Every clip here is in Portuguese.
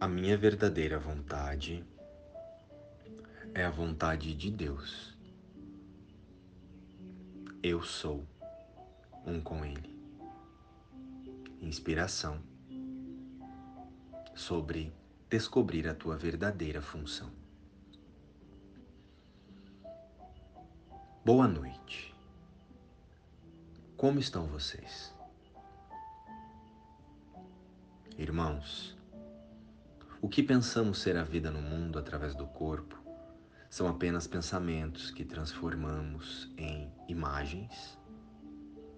A minha verdadeira vontade é a vontade de Deus. Eu sou um com Ele. Inspiração sobre descobrir a tua verdadeira função. Boa noite. Como estão vocês? Irmãos, o que pensamos ser a vida no mundo através do corpo são apenas pensamentos que transformamos em imagens,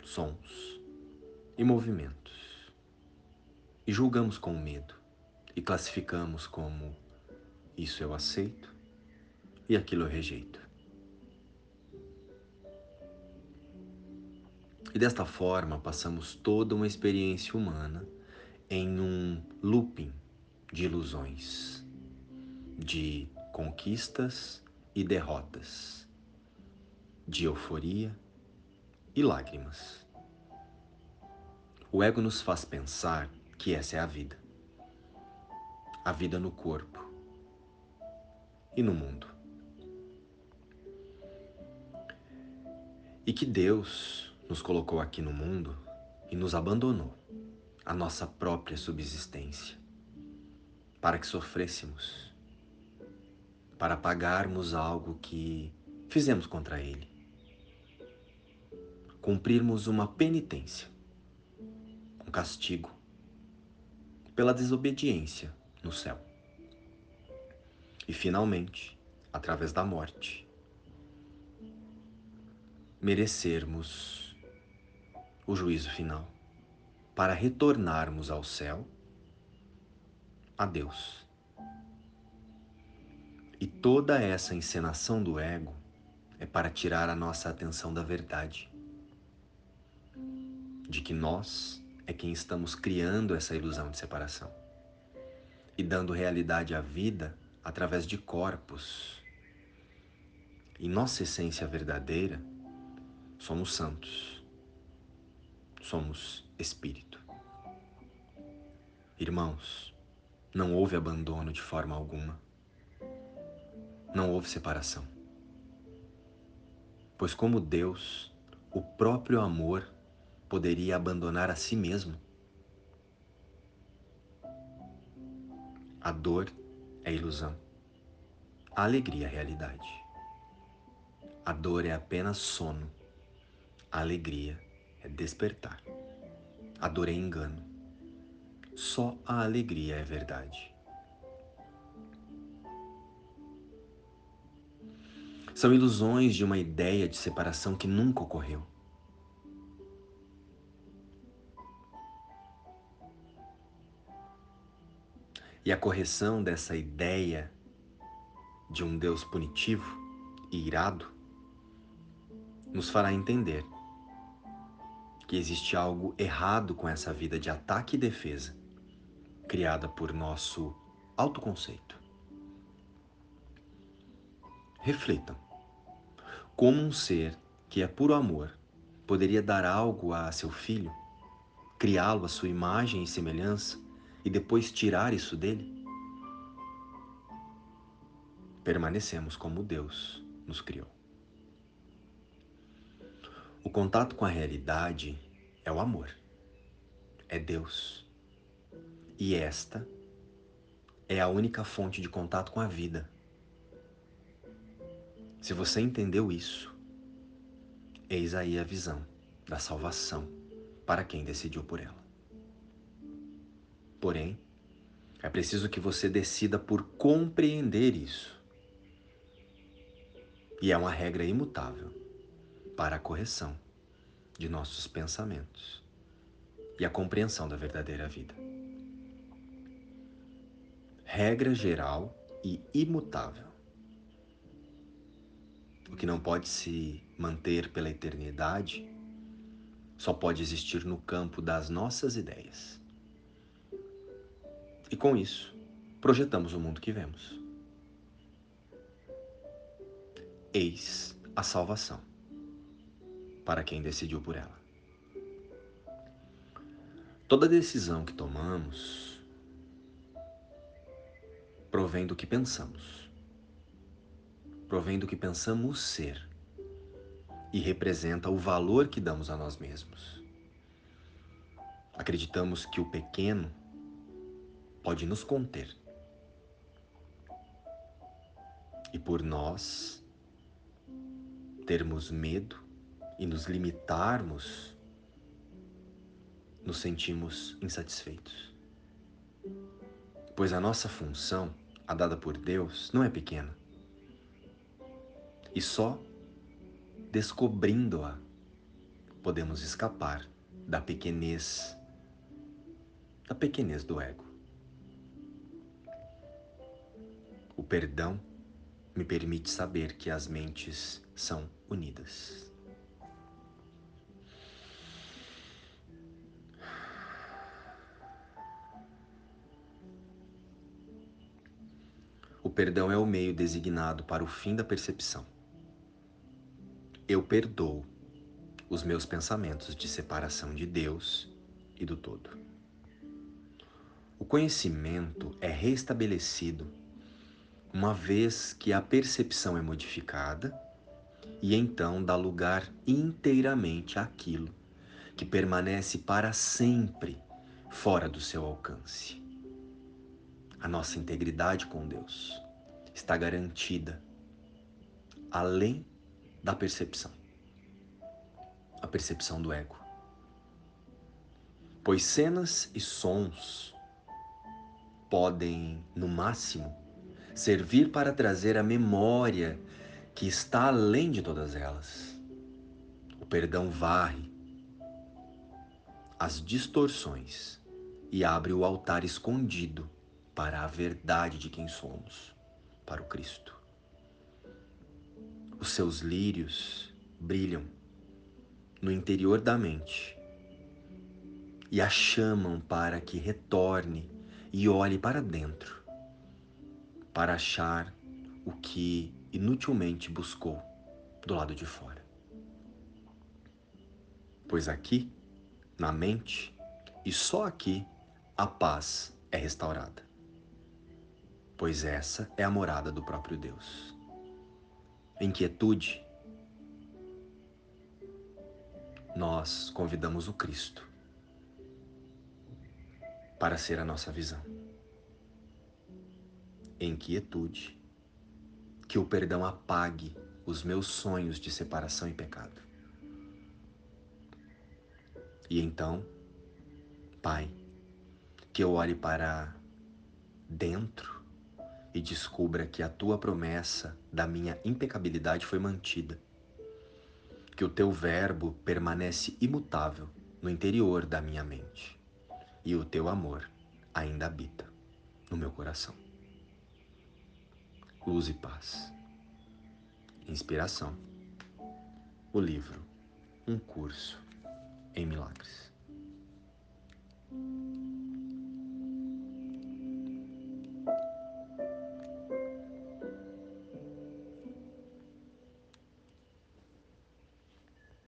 sons e movimentos. E julgamos com medo e classificamos como isso eu aceito e aquilo eu rejeito. E desta forma passamos toda uma experiência humana em um looping de ilusões, de conquistas e derrotas, de euforia e lágrimas. O ego nos faz pensar que essa é a vida. A vida no corpo e no mundo. E que Deus nos colocou aqui no mundo e nos abandonou a nossa própria subsistência para que sofrêssemos, para pagarmos algo que fizemos contra Ele, cumprirmos uma penitência, um castigo pela desobediência no céu. E finalmente, através da morte, merecermos o juízo final, para retornarmos ao céu, a Deus. E toda essa encenação do ego é para tirar a nossa atenção da verdade, de que nós é quem estamos criando essa ilusão de separação e dando realidade à vida através de corpos. Em nossa essência verdadeira, somos santos somos espírito. Irmãos, não houve abandono de forma alguma. Não houve separação. Pois, como Deus, o próprio amor poderia abandonar a si mesmo? A dor é ilusão, a alegria é realidade. A dor é apenas sono, a alegria é despertar. A dor é engano. Só a alegria é verdade. São ilusões de uma ideia de separação que nunca ocorreu. E a correção dessa ideia de um Deus punitivo e irado nos fará entender que existe algo errado com essa vida de ataque e defesa criada por nosso autoconceito. Reflitam. Como um ser que é puro amor poderia dar algo a seu filho, criá-lo à sua imagem e semelhança e depois tirar isso dele? Permanecemos como Deus nos criou. O contato com a realidade é o amor, é Deus. E esta é a única fonte de contato com a vida. Se você entendeu isso, eis aí a visão da salvação para quem decidiu por ela. Porém, é preciso que você decida por compreender isso. E é uma regra imutável para a correção de nossos pensamentos e a compreensão da verdadeira vida. Regra geral e imutável. O que não pode se manter pela eternidade só pode existir no campo das nossas ideias. E com isso, projetamos o mundo que vemos. Eis a salvação para quem decidiu por ela. Toda decisão que tomamos provém do que pensamos, provém do que pensamos ser e representa o valor que damos a nós mesmos. Acreditamos que o pequeno pode nos conter. E por nós termos medo e nos limitarmos nos sentimos insatisfeitos. Pois a nossa função, a dada por Deus, não é pequena. E só descobrindo-a podemos escapar da pequenez, da pequenez do ego. O perdão me permite saber que as mentes são unidas. O perdão é o meio designado para o fim da percepção. Eu perdoo os meus pensamentos de separação de Deus e do todo. O conhecimento é restabelecido uma vez que a percepção é modificada e então dá lugar inteiramente àquilo que permanece para sempre fora do seu alcance a nossa integridade com Deus está garantida além da percepção a percepção do ego. Pois cenas e sons podem, no máximo, servir para trazer a memória que está além de todas elas. O perdão varre as distorções e abre o altar escondido para a verdade de quem somos, para o Cristo. Os seus lírios brilham no interior da mente e a chamam para que retorne e olhe para dentro, para achar o que inutilmente buscou do lado de fora. Pois aqui, na mente, e só aqui, a paz é restaurada pois essa é a morada do próprio Deus. Em quietude, nós convidamos o Cristo para ser a nossa visão. Em quietude, que o perdão apague os meus sonhos de separação e pecado. E então, Pai, que eu olhe para dentro e descubra que a tua promessa da minha impecabilidade foi mantida, que o teu verbo permanece imutável no interior da minha mente e o teu amor ainda habita no meu coração. Luz e paz. Inspiração. O livro Um Curso em Milagres.